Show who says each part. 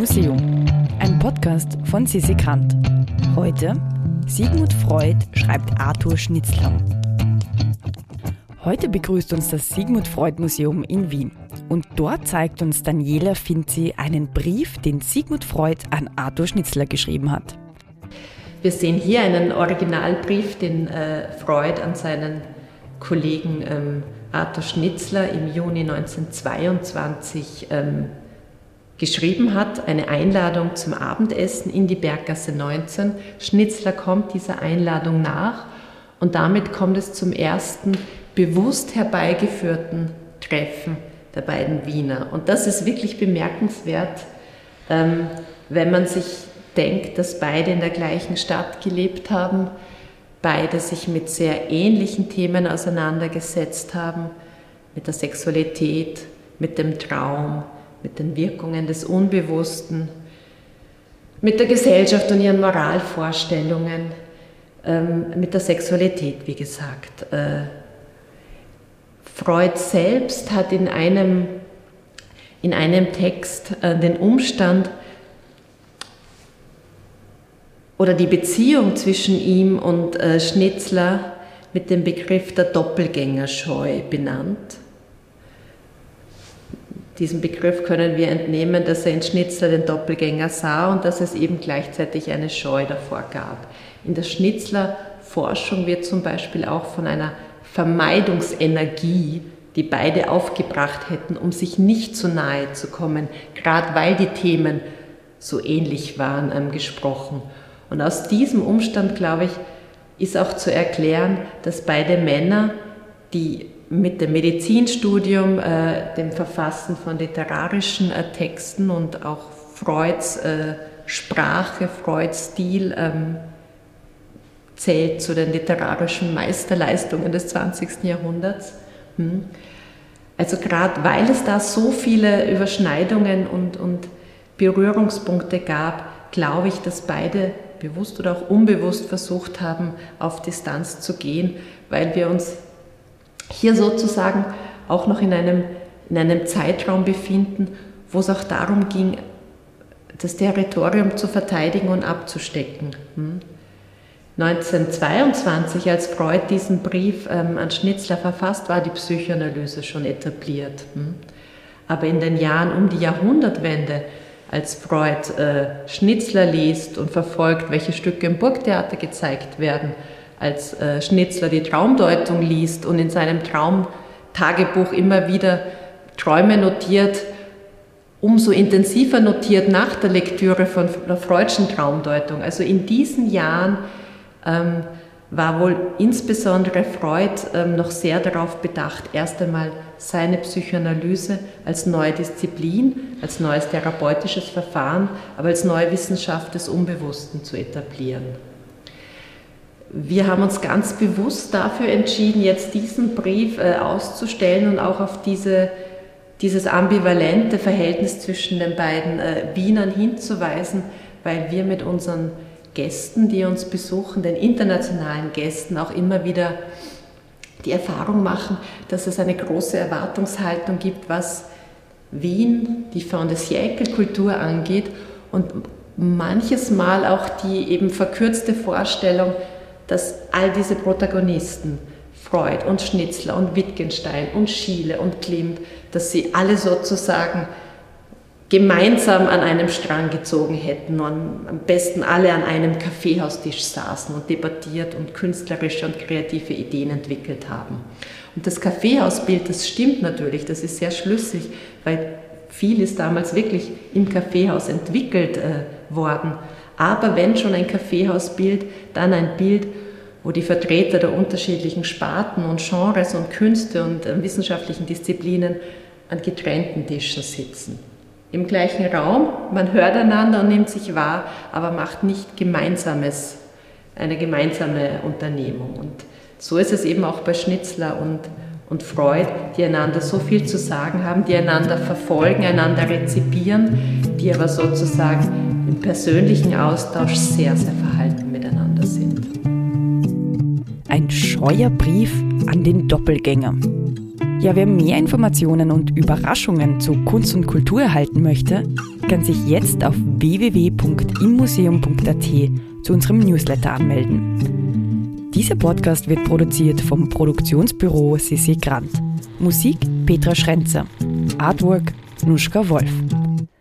Speaker 1: Museum. Ein Podcast von Sissi Kant. Heute Sigmund Freud schreibt Arthur Schnitzler. Heute begrüßt uns das Sigmund Freud Museum in Wien. Und dort zeigt uns Daniela Finzi einen Brief, den Sigmund Freud an Arthur Schnitzler geschrieben hat.
Speaker 2: Wir sehen hier einen Originalbrief, den äh, Freud an seinen Kollegen ähm, Arthur Schnitzler im Juni 1922 ähm, geschrieben hat, eine Einladung zum Abendessen in die Berggasse 19. Schnitzler kommt dieser Einladung nach und damit kommt es zum ersten bewusst herbeigeführten Treffen der beiden Wiener. Und das ist wirklich bemerkenswert, ähm, wenn man sich denkt, dass beide in der gleichen Stadt gelebt haben, beide sich mit sehr ähnlichen Themen auseinandergesetzt haben, mit der Sexualität, mit dem Traum, mit den Wirkungen des Unbewussten, mit der Gesellschaft und ihren Moralvorstellungen, ähm, mit der Sexualität, wie gesagt. Äh, Freud selbst hat in einem, in einem Text äh, den Umstand oder die Beziehung zwischen ihm und äh, Schnitzler mit dem Begriff der Doppelgängerscheu benannt. Diesem Begriff können wir entnehmen, dass er in Schnitzler den Doppelgänger sah und dass es eben gleichzeitig eine Scheu davor gab. In der Schnitzler Forschung wird zum Beispiel auch von einer Vermeidungsenergie, die beide aufgebracht hätten, um sich nicht zu nahe zu kommen, gerade weil die Themen so ähnlich waren, ähm, gesprochen. Und aus diesem Umstand, glaube ich, ist auch zu erklären, dass beide Männer, die mit dem Medizinstudium, äh, dem Verfassen von literarischen äh, Texten und auch Freuds äh, Sprache, Freuds Stil ähm, zählt zu den literarischen Meisterleistungen des 20. Jahrhunderts. Hm. Also gerade weil es da so viele Überschneidungen und, und Berührungspunkte gab, glaube ich, dass beide bewusst oder auch unbewusst versucht haben, auf Distanz zu gehen, weil wir uns hier sozusagen auch noch in einem, in einem Zeitraum befinden, wo es auch darum ging, das Territorium zu verteidigen und abzustecken. 1922, hm? als Freud diesen Brief ähm, an Schnitzler verfasst, war die Psychoanalyse schon etabliert. Hm? Aber in den Jahren um die Jahrhundertwende, als Freud äh, Schnitzler liest und verfolgt, welche Stücke im Burgtheater gezeigt werden, als äh, Schnitzler die Traumdeutung liest und in seinem Traumtagebuch immer wieder Träume notiert, umso intensiver notiert nach der Lektüre von der Freudschen Traumdeutung. Also in diesen Jahren ähm, war wohl insbesondere Freud ähm, noch sehr darauf bedacht, erst einmal seine Psychoanalyse als neue Disziplin, als neues therapeutisches Verfahren, aber als neue Wissenschaft des Unbewussten zu etablieren. Wir haben uns ganz bewusst dafür entschieden, jetzt diesen Brief äh, auszustellen und auch auf diese, dieses ambivalente Verhältnis zwischen den beiden äh, Wienern hinzuweisen, weil wir mit unseren Gästen, die uns besuchen, den internationalen Gästen auch immer wieder die Erfahrung machen, dass es eine große Erwartungshaltung gibt, was Wien, die Fin de Siècle-Kultur angeht und manches Mal auch die eben verkürzte Vorstellung, dass all diese Protagonisten, Freud und Schnitzler und Wittgenstein und Schiele und Klimt, dass sie alle sozusagen gemeinsam an einem Strang gezogen hätten und am besten alle an einem Kaffeehaustisch saßen und debattiert und künstlerische und kreative Ideen entwickelt haben. Und das Kaffeehausbild, das stimmt natürlich, das ist sehr schlüssig, weil viel ist damals wirklich im Kaffeehaus entwickelt äh, worden. Aber wenn schon ein Kaffeehausbild, dann ein Bild, wo die Vertreter der unterschiedlichen Sparten und Genres und Künste und äh, wissenschaftlichen Disziplinen an getrennten Tischen sitzen. Im gleichen Raum, man hört einander und nimmt sich wahr, aber macht nicht gemeinsames, eine gemeinsame Unternehmung. Und so ist es eben auch bei Schnitzler und, und Freud, die einander so viel zu sagen haben, die einander verfolgen, einander rezipieren, die aber sozusagen im persönlichen Austausch sehr, sehr verhalten miteinander sind.
Speaker 1: Ein scheuer Brief an den Doppelgänger. Ja, wer mehr Informationen und Überraschungen zu Kunst und Kultur erhalten möchte, kann sich jetzt auf www.immuseum.at zu unserem Newsletter anmelden. Dieser Podcast wird produziert vom Produktionsbüro Sissi Grant. Musik Petra Schrenzer. Artwork Nuschka Wolf.